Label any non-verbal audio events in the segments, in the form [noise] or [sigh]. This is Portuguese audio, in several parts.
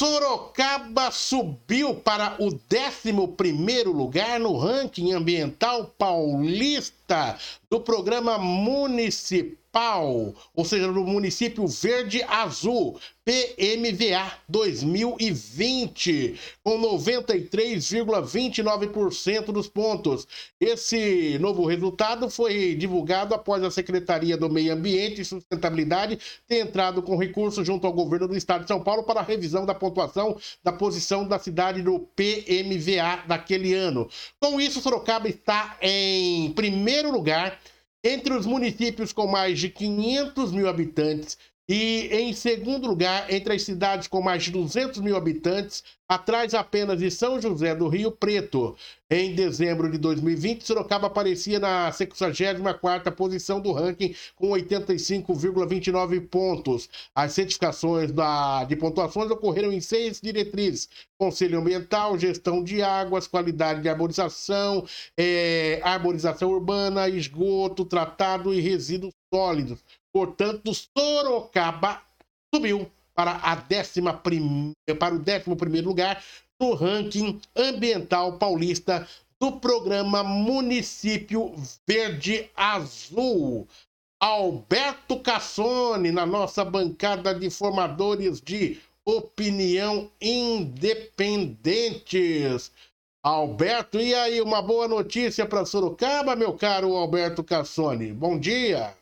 Sorocaba subiu para o 11 lugar no ranking ambiental paulista do programa municipal municipal, ou seja, no município Verde Azul, PMVA 2020, com 93,29% dos pontos. Esse novo resultado foi divulgado após a Secretaria do Meio Ambiente e Sustentabilidade ter entrado com recurso junto ao governo do estado de São Paulo para a revisão da pontuação da posição da cidade no PMVA daquele ano. Com isso, Sorocaba está em primeiro lugar entre os municípios com mais de 500 mil habitantes e, em segundo lugar, entre as cidades com mais de 200 mil habitantes, atrás apenas de São José do Rio Preto. Em dezembro de 2020, Sorocaba aparecia na 64ª posição do ranking com 85,29 pontos. As certificações da, de pontuações ocorreram em seis diretrizes. Conselho Ambiental, gestão de águas, qualidade de arborização, é, arborização urbana, esgoto, tratado e resíduos sólidos. Portanto, Sorocaba subiu para, a décima prim... para o 11 lugar no ranking ambiental paulista do programa Município Verde Azul. Alberto Cassone, na nossa bancada de formadores de opinião independentes. Alberto, e aí, uma boa notícia para Sorocaba, meu caro Alberto Cassone? Bom dia.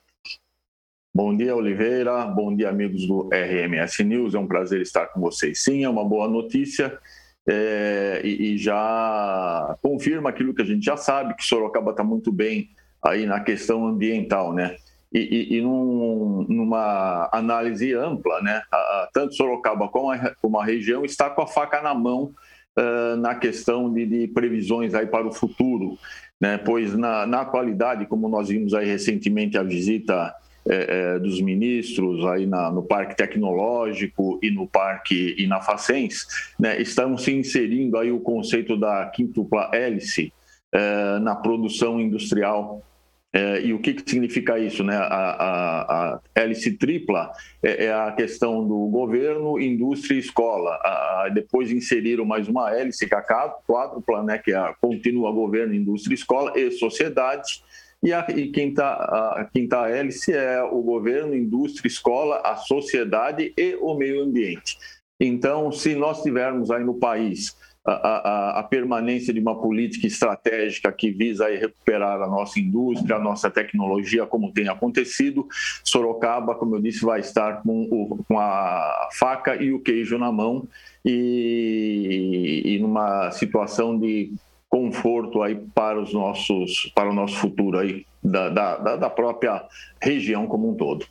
Bom dia, Oliveira. Bom dia, amigos do RMS News. É um prazer estar com vocês. Sim, é uma boa notícia é, e, e, já confirma aquilo que a gente já sabe, que Sorocaba está muito bem aí na questão ambiental, né? E, e, e num, numa análise ampla, né? Tanto Sorocaba como a, como a região está com a faca na mão uh, na questão de, de, previsões aí para o futuro, né? Pois na, na atualidade, como nós vimos aí recentemente a visita é, é, dos ministros aí na, no Parque Tecnológico e no Parque e na Facens, né, estão se inserindo aí o conceito da quintupla hélice é, na produção industrial é, e o que, que, significa isso? Né? A, a, a hélice tripla é, é, a questão do governo, indústria e escola. A, depois inseriram mais uma hélice, que é a quádrupla, né? que é a continua governo, indústria, escola e sociedade. E a e quinta, a quinta hélice é o governo, indústria, escola, a sociedade e o meio ambiente. Então, se nós tivermos aí no país a, a, a, permanência de uma política estratégica que visa recuperar a nossa indústria, a nossa tecnologia, como tem acontecido. Sorocaba, como eu disse, vai estar com, o, com a faca e o queijo na mão e, e numa situação de conforto aí para os nossos para o nosso futuro aí da, da, da própria região como um todo.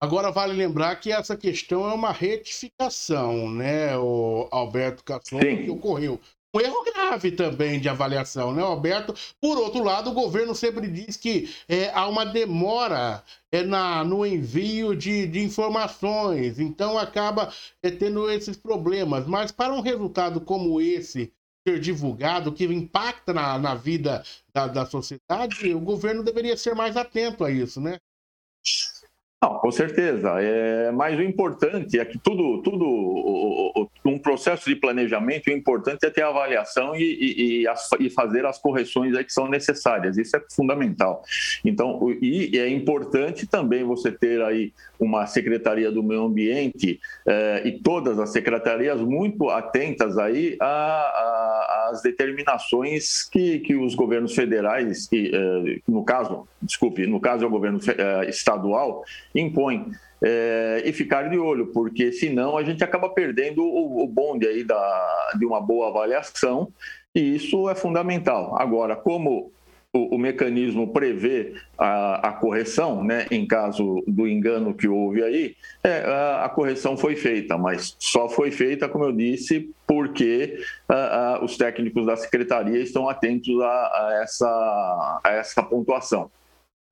Agora vale lembrar que essa questão é uma retificação, né, o Alberto Casson, que ocorreu. Um erro grave também de avaliação, né, Alberto? Por outro lado, o governo sempre diz que é, há uma demora é, na, no envio de, de informações, então acaba é, tendo esses problemas. Mas para um resultado como esse, divulgado, que impacta na, na vida da, da sociedade, o governo deveria ser mais atento a isso, né? Não, com certeza. É, mas o importante é que tudo, tudo um processo de planejamento, o importante é ter avaliação e, e, e, as, e fazer as correções que são necessárias. Isso é fundamental. Então, e é importante também você ter aí uma Secretaria do Meio Ambiente eh, e todas as secretarias muito atentas aí às determinações que, que os governos federais, e, eh, no caso, desculpe, no caso é o governo eh, estadual, impõem. É, e ficar de olho, porque senão a gente acaba perdendo o, o bonde aí da, de uma boa avaliação, e isso é fundamental. Agora, como o, o mecanismo prevê a, a, correção, né, em caso do engano que houve aí, é, a, a, correção foi feita, mas só foi feita, como eu disse, porque os técnicos da secretaria estão atentos a, essa, a essa pontuação.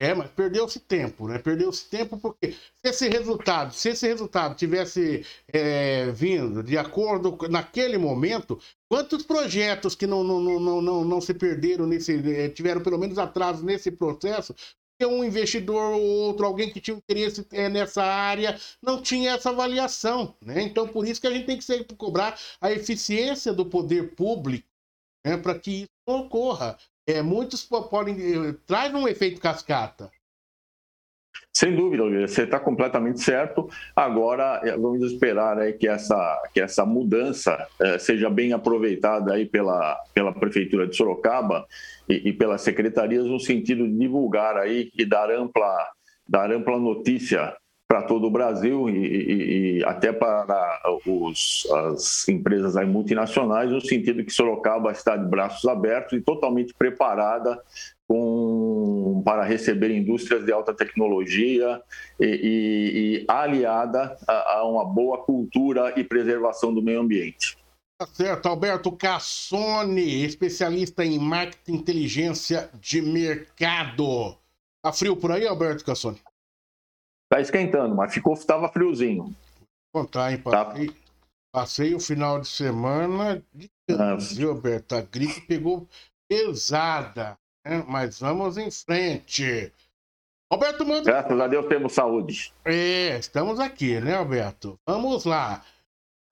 É, mas perdeu-se tempo, né? Perdeu-se tempo porque se esse resultado, se esse resultado tivesse é, vindo de acordo naquele momento, quantos projetos que não, não, não, não, não, se perderam nesse, é, tiveram pelo menos atraso nesse processo, um investidor ou outro, alguém que tinha interesse é, nessa área, não tinha essa avaliação. Né? Então, por isso que a gente tem que sempre cobrar a eficiência do poder público né, para que isso não ocorra. É, muitos podem. Eh, traz um efeito cascata. Sem dúvida, você está completamente certo. Agora, eh, vamos esperar aí que, essa, que essa mudança eh, seja bem aproveitada aí pela, pela Prefeitura de Sorocaba e, e, pelas secretarias no sentido de divulgar aí e dar ampla, dar ampla notícia para todo o Brasil e, e, e até para os, as empresas multinacionais, no sentido que Sorocaba está de braços abertos e totalmente preparada com, para receber indústrias de alta tecnologia e, e aliada a, a uma boa cultura e preservação do meio ambiente. Tá certo, Alberto Cassone, especialista em marketing e inteligência de mercado. Tá frio por aí, Alberto Cassone? Tá esquentando, mas ficou, tava friozinho. Vou contar, hein? Tá. Passei, tá. passei o final de semana de viu, Alberto? A gripe pegou pesada, né? Mas vamos em frente. Alberto manda. Graças a Deus temos saúde. É, estamos aqui, né, Alberto? Vamos lá.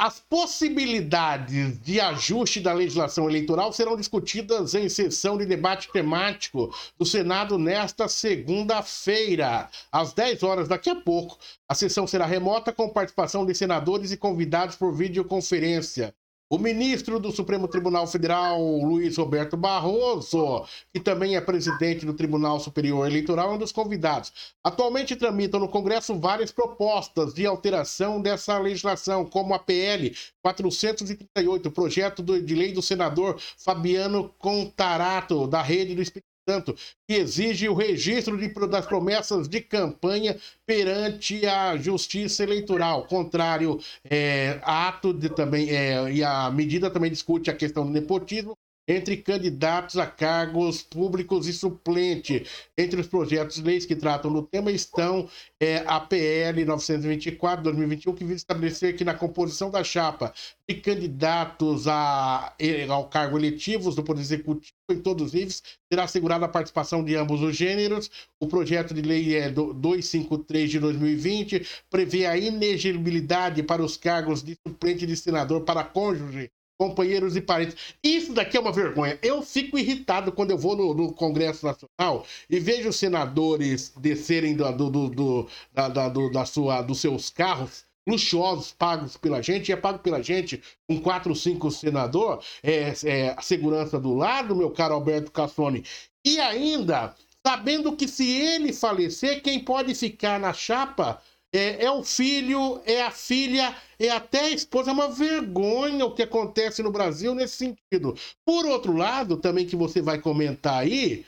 As possibilidades de ajuste da legislação eleitoral serão discutidas em sessão de debate temático do Senado nesta segunda-feira, às 10 horas daqui a pouco. A sessão será remota com participação de senadores e convidados por videoconferência. O ministro do Supremo Tribunal Federal, Luiz Roberto Barroso, que também é presidente do Tribunal Superior Eleitoral, é um dos convidados. Atualmente tramitam no Congresso várias propostas de alteração dessa legislação, como a PL 438, projeto de lei do senador Fabiano Contarato, da Rede do Espírito Santo, que exige o registro de, das promessas de campanha perante a Justiça Eleitoral. Contrário, é, ato de também, é, e a medida também discute a questão do nepotismo entre candidatos a cargos públicos e suplente. Entre os projetos de leis que tratam do tema estão é, a PL 924-2021, que visa estabelecer que na composição da chapa de candidatos a, ao cargo eletivos do Poder Executivo em todos os níveis, será assegurada a participação de ambos os gêneros. O projeto de lei é 253 de 2020 prevê a inegibilidade para os cargos de suplente de senador para cônjuge companheiros e parentes. Isso daqui é uma vergonha. Eu fico irritado quando eu vou no, no Congresso Nacional e vejo senadores descerem do, do, do, da, da, da sua, dos seus carros luxuosos pagos pela gente, e é pago pela gente um 4, 5 senador, é, é, a segurança do lado, meu caro Alberto Cassone. E ainda, sabendo que se ele falecer, quem pode ficar na chapa é, é, o filho, é a filha, é até a esposa. É uma vergonha o que acontece no Brasil nesse sentido. Por outro lado, também que você vai comentar aí,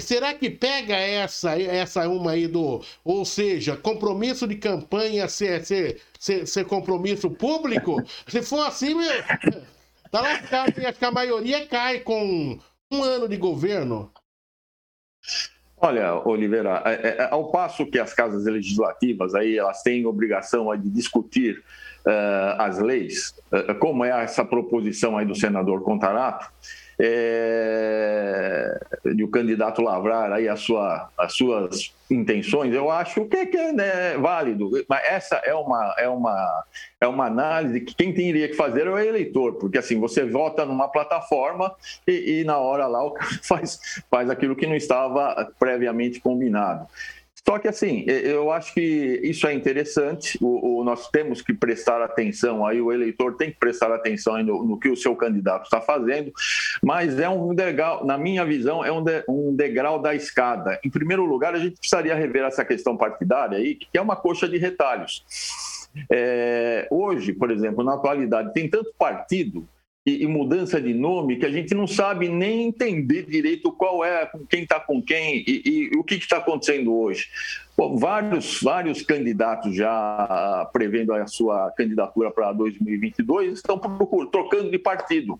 será que pega essa, essa uma aí do. Ou seja, compromisso de campanha ser, ser, ser, ser compromisso público? [laughs] Se for assim, tá lascado. Acho que a maioria cai com um ano de governo. Olha, Oliveira, é, é, é, ao passo que as casas legislativas aí elas têm obrigação de discutir uh, as leis, uh, como é essa proposição aí do senador Contarato, é, de o candidato lavrar aí a sua, as suas intenções, eu acho que, que é né, válido. Mas essa é uma, é, uma, é uma análise que quem teria que fazer é o eleitor, porque assim, você vota numa plataforma e, e na hora lá [laughs] faz, faz aquilo que não estava previamente combinado. Só que, assim, eu acho que isso é interessante. O, o, nós temos que prestar atenção aí, o eleitor tem que prestar atenção no, no, que o seu candidato está fazendo, mas é um degrau, na minha visão, é um, de, um degrau da escada. Em primeiro lugar, a gente precisaria rever essa questão partidária aí, que é uma coxa de retalhos. É, hoje, por exemplo, na atualidade, tem tanto partido e, e, mudança de nome que a gente não sabe nem entender direito qual é, quem está com quem e, e, o que está acontecendo hoje. Bom, vários, vários candidatos já prevendo a sua candidatura para 2022 estão trocando de partido.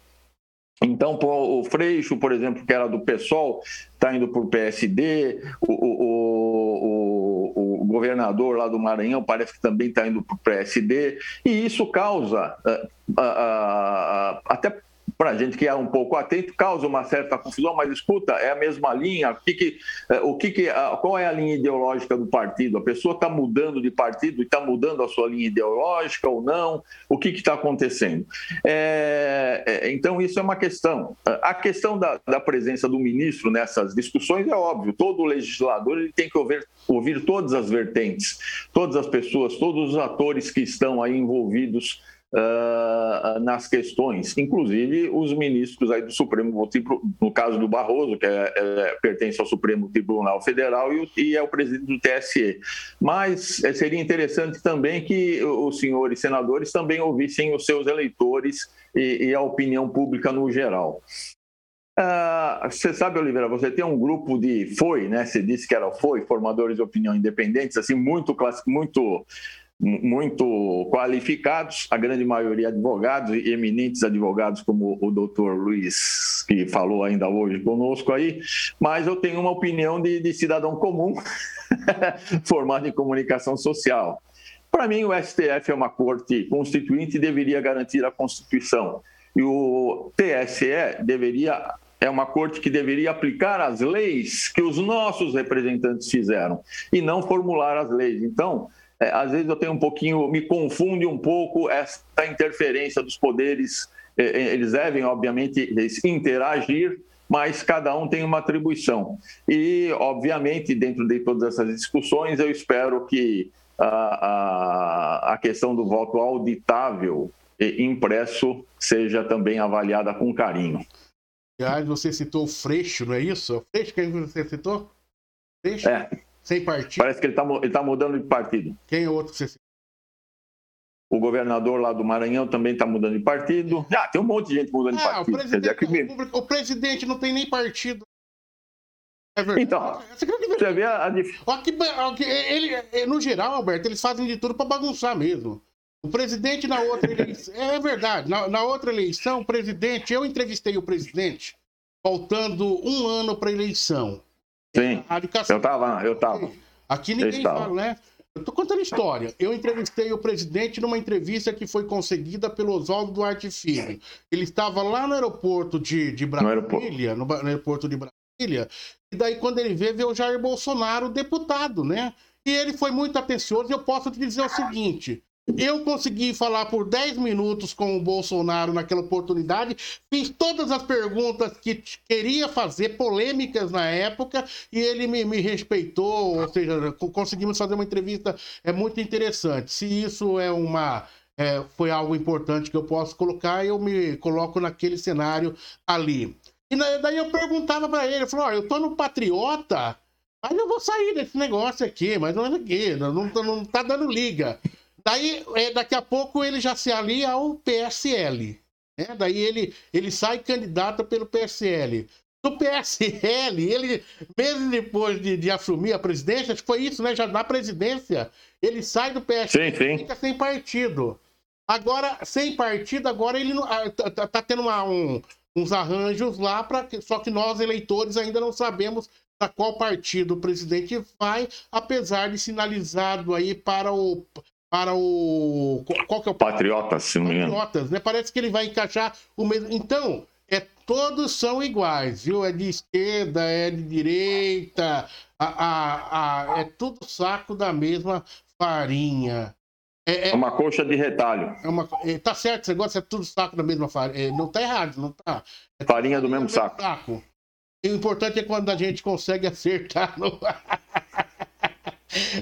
Então, o Freixo, por exemplo, que era do PSOL, está indo para o PSD, o, o, governador lá do Maranhão parece que também está indo para o PSD, e isso causa uh, uh, uh, até para a gente que é um pouco atento, causa uma certa confusão, mas escuta, é a mesma linha, o que que, é, o que, que qual é a linha ideológica do partido? A pessoa está mudando de partido e está mudando a sua linha ideológica ou não? O que está acontecendo? É, é, então, isso é uma questão. A questão da, da, presença do ministro nessas discussões é óbvio, todo legislador ele tem que ouvir, ouvir todas as vertentes, todas as pessoas, todos os atores que estão aí envolvidos uh, nas questões, inclusive os ministros aí do Supremo, no caso do Barroso, que é, é, pertence ao Supremo Tribunal Federal e, e, é o presidente do TSE. Mas é, seria interessante também que os senhores senadores também ouvissem os seus eleitores e, e a opinião pública no geral. Uh, você sabe, Oliveira, você tem um grupo de foi, né? Você disse que era foi, formadores de opinião independentes, assim, muito, muito muito qualificados, a grande maioria advogados e eminentes advogados, como o doutor Luiz, que falou ainda hoje conosco aí, mas eu tenho uma opinião de, de cidadão comum, [laughs] formado em comunicação social. Para mim, o STF é uma corte constituinte e deveria garantir a Constituição. E o TSE deveria é uma corte que deveria aplicar as leis que os nossos representantes fizeram e não formular as leis. Então, é, às vezes eu tenho um pouquinho, me confunde um pouco essa interferência dos poderes. É, é, eles devem, obviamente, interagir, mas cada um tem uma atribuição. E, obviamente, dentro de todas essas discussões, eu espero que a, a, a questão do voto auditável e impresso seja também avaliada com carinho. Aliás, você citou o Freixo, não é isso? O Freixo que você citou? Freixo? É. Sem partido. Parece que ele está ele tá mudando de partido. Quem é outro que você o governador lá do Maranhão também está mudando de partido. Ah, tem um monte de gente mudando de partido. O presidente, dizer, o presidente, não tem nem partido. É verdade. Então, você vê a, a... Ele, no geral, Alberto, eles fazem de tudo para bagunçar mesmo. O presidente na outra eleição. é verdade, na, na, outra eleição, o presidente. Eu entrevistei o presidente faltando um ano para a eleição. Sim. Eu estava, eu estava. Aqui ninguém fala, né? Eu tô contando história. Eu entrevistei o presidente numa entrevista que foi conseguida pelo Oswaldo Duarte Filho. Ele estava lá no aeroporto de, de Brasília, no aeroporto. No, no aeroporto de Brasília, e daí quando ele vê, vê o Jair Bolsonaro, deputado, né? E ele foi muito atencioso, e eu posso te dizer o seguinte: eu consegui falar por 10 minutos com o Bolsonaro naquela oportunidade, fiz todas as perguntas que queria fazer, polêmicas na época, e ele me, me respeitou, ou seja, conseguimos fazer uma entrevista é muito interessante. Se isso é uma é, foi algo importante que eu posso colocar, eu me coloco naquele cenário ali. E daí eu perguntava para ele, eu falei, eu tô no Patriota, mas eu vou sair desse negócio aqui, mas não é aqui, não, não, não tá dando liga. Daí, é, daqui a pouco, ele já se alia ao PSL. Né? Daí ele, ele sai candidato pelo PSL. Do PSL, ele, mesmo depois de, de assumir a presidência, acho que foi isso, né? Já na presidência, ele sai do PSL sim, sim. e fica sem partido. Agora, sem partido, agora ele ah, tá, tá, tá tendo uma, um, uns arranjos lá, pra, só que nós, eleitores, ainda não sabemos para qual partido o presidente vai, apesar de sinalizado aí para o para o. Qual que é o. Patriotas, se não me engano. Patriotas, né? Parece que ele vai encaixar o mesmo. Então, é, todos são iguais, viu? É de esquerda, é de direita, a, a, a, é tudo saco da mesma farinha. É, é, uma coxa de retalho. É uma, é, tá certo, você gosta, é tudo saco da mesma farinha. É, não tá errado, não tá. É farinha do mesmo saco. saco. E o importante é quando a gente consegue acertar no. [laughs] [laughs]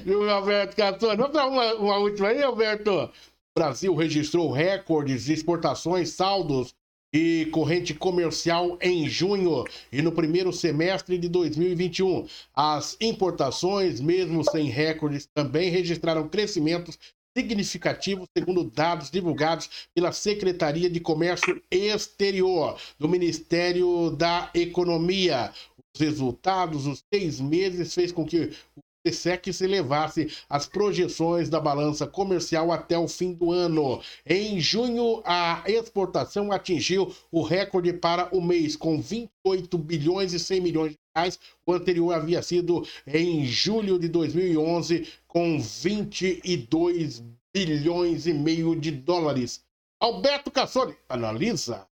Viu, Alberto Catone? Vamos dar uma, uma última aí, Alberto. O Brasil registrou recordes de exportações, saldos e corrente comercial em junho e no primeiro semestre de 2021. As importações, mesmo sem recordes, também registraram crescimentos significativos, segundo dados divulgados pela Secretaria de Comércio Exterior do Ministério da Economia. Os resultados, os seis meses, fez com que se elevasse as projeções da balança comercial até o fim do ano. Em junho, a exportação atingiu o recorde para o mês, com 28 bilhões e 100 milhões de reais. O anterior havia sido em julho de 2011, com 22 bilhões e meio de dólares. Alberto Cassoni analisa.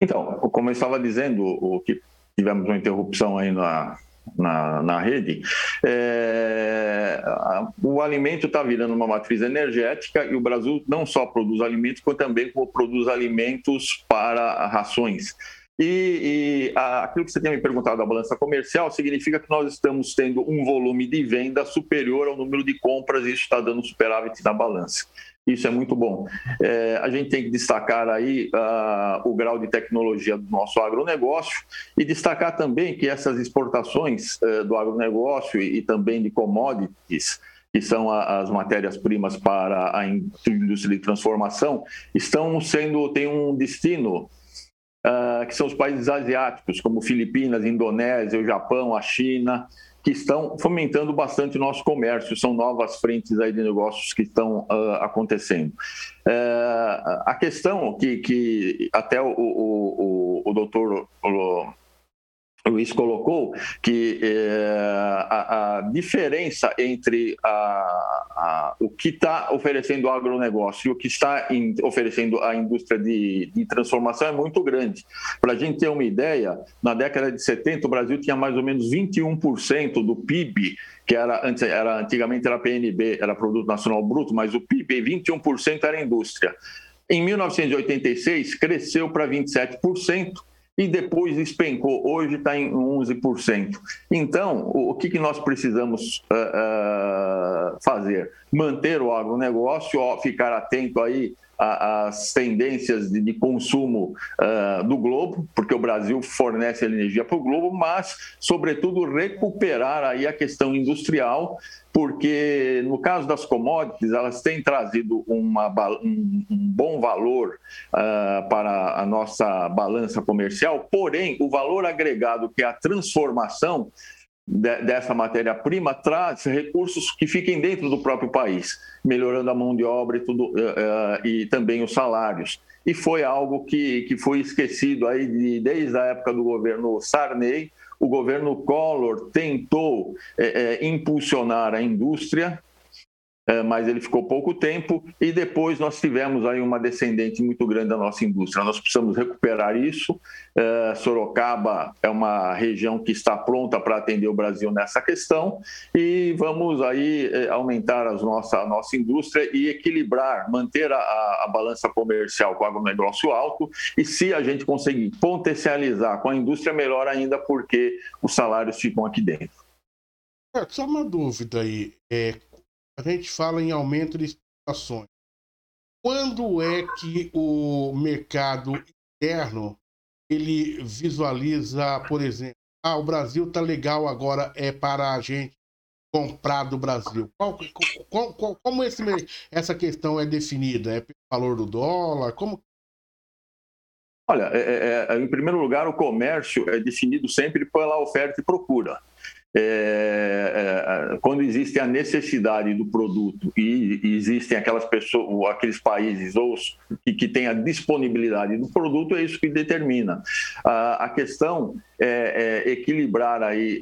Então, como eu estava dizendo, o que tivemos uma interrupção aí na, na, na rede, é, o alimento está virando uma matriz energética e o Brasil não só produz alimentos, como também produz alimentos para rações. E, e a, aquilo que você tinha me perguntado da balança comercial significa que nós estamos tendo um volume de venda superior ao número de compras e isso está dando superávit na balança. Isso é muito bom. É, a gente tem que destacar aí uh, o grau de tecnologia do nosso agronegócio e destacar também que essas exportações uh, do agronegócio e, e, também de commodities, que são a, as matérias-primas para a indústria de transformação, estão sendo, tem um destino uh, que são os países asiáticos, como Filipinas, Indonésia, o Japão, a China, que estão fomentando bastante o nosso comércio. São novas frentes aí de negócios que estão uh, acontecendo. Uh, a questão que, que até o, o, o, o doutor Luiz colocou que é, a, a, diferença entre a, a, o que está oferecendo o agronegócio e o que está in, oferecendo a indústria de, de transformação é muito grande. Para a gente ter uma ideia, na década de 70 o Brasil tinha mais ou menos 21% do PIB, que era, antes, era antigamente era PNB, era Produto Nacional Bruto, mas o PIB 21% era indústria. Em 1986 cresceu para 27% e depois despencou. Hoje está em 11%. Então, o que, que nós precisamos uh, uh, fazer? Manter o agronegócio, ficar atento aí às tendências de, consumo uh, do globo, porque o Brasil fornece energia para o globo, mas, sobretudo, recuperar aí a questão industrial porque no caso das commodities, elas têm trazido uma, um, bom valor uh, para a nossa balança comercial, porém, o valor agregado, que é a transformação de, dessa matéria-prima, traz recursos que fiquem dentro do próprio país, melhorando a mão de obra e, tudo, uh, uh, e também os salários. E foi algo que, que foi esquecido aí de, desde a época do governo Sarney, o governo Collor tentou é, impulsionar a indústria, mas ele ficou pouco tempo e depois nós tivemos aí uma descendente muito grande da nossa indústria. Nós precisamos recuperar isso. É, Sorocaba é uma região que está pronta para atender o Brasil nessa questão e vamos aí é, aumentar as nossa, a nossa indústria e equilibrar, manter a, a balança comercial com o agronegócio alto e se a gente conseguir potencializar com a indústria, melhor ainda porque os salários ficam aqui dentro. Só uma dúvida aí. É, a gente fala em aumento de exportações. Quando é que o mercado interno ele visualiza, por exemplo, ah, o Brasil tá legal agora é para a gente comprar do Brasil. Qual, qual, qual, como esse, essa questão é definida? É pelo valor do dólar? Como? Olha, é, é, é em primeiro lugar, o comércio é definido sempre pela oferta e procura é, é, quando existe a necessidade do produto e, existem aquelas pessoas, aqueles países ou que, que têm a disponibilidade do produto, é isso que determina. a questão é, é, equilibrar aí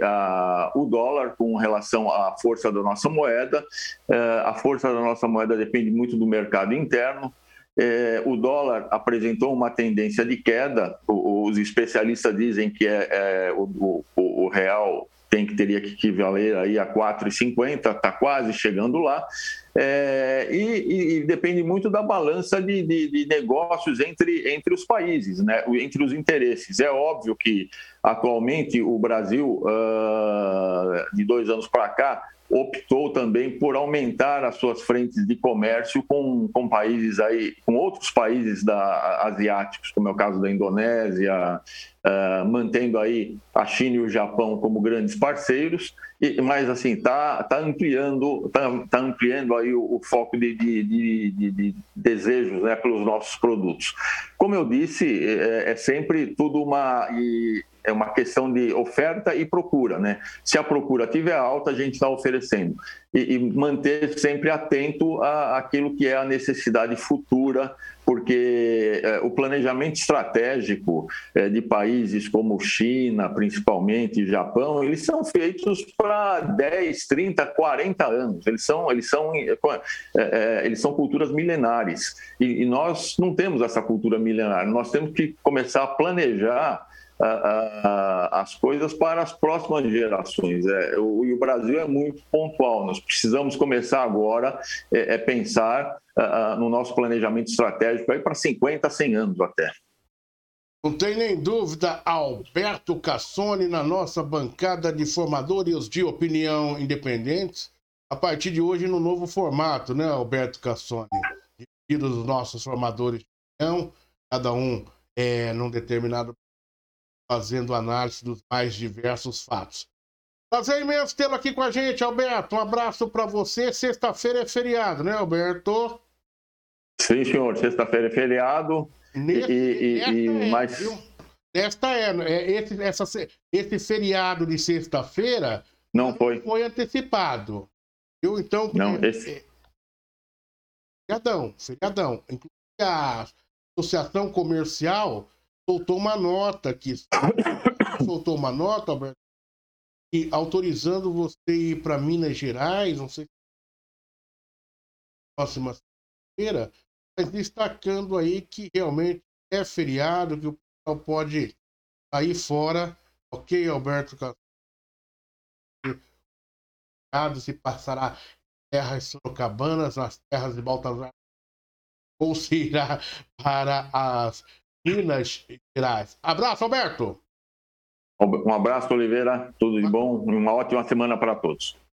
o dólar com relação à força da nossa moeda. É, a força da nossa moeda depende muito do mercado interno. É, o dólar apresentou uma tendência de queda. os especialistas dizem que é, é o, o, o, real tem que teria que equivaler aí a 4,50, está quase chegando lá. É, e, e, depende muito da balança de, de, de, negócios entre, entre os países, né? entre os interesses. É óbvio que atualmente o Brasil, uh, de dois anos para cá, optou também por aumentar as suas frentes de comércio com, com países aí, com outros países da, asiáticos, como é o caso da Indonésia, uh, mantendo aí a China e o Japão como grandes parceiros, e, mas assim está tá ampliando, tá, tá ampliando aí o, o foco de, de, de, de, desejos né, pelos nossos produtos. Como eu disse, é, é sempre tudo uma e, é uma questão de oferta e procura, né? Se a procura tiver alta, a gente está oferecendo. E, e, manter sempre atento àquilo que é a necessidade futura porque é, o planejamento estratégico é, de países como China, principalmente Japão, eles são feitos para 10, 30, 40 anos. Eles são, eles são, é, é, eles são culturas milenares e, e nós não temos essa cultura milenar. Nós temos que começar a planejar as coisas para as próximas gerações. É, o, e o Brasil é muito pontual. Nós precisamos começar agora é, é pensar no nosso planejamento estratégico para 50, 100 anos até. Não tem nem dúvida, Alberto Cassoni na nossa bancada de formadores de opinião independentes, a partir de hoje no novo formato, né, Alberto Cassoni? Divididos os nossos formadores de opinião, cada um é, num determinado fazendo análise dos mais diversos fatos. Prazer imenso tê-lo aqui com a gente, Alberto. Um abraço para você. Sexta-feira é feriado, né, Alberto? Sim, senhor. Sexta-feira é feriado. Nesse, e, e, e mais... Esta é, é esse, essa, esse feriado de sexta-feira não foi. foi antecipado. Eu, então, não, é, esse... é, feriadão, feriadão. Inclusive a Associação Comercial soltou uma nota aqui. [coughs] soltou uma nota, Alberto, e autorizando você ir para Minas Gerais, não sei se próxima feira, mas destacando aí que realmente é feriado, que o pessoal pode sair fora, ok, Alberto? Se passará terras sorocabanas, nas terras de Baltazar, ou se irá para as Minas Gerais. Abraço, Alberto. Um abraço, Oliveira. Tudo de bom. Uma ótima semana para todos.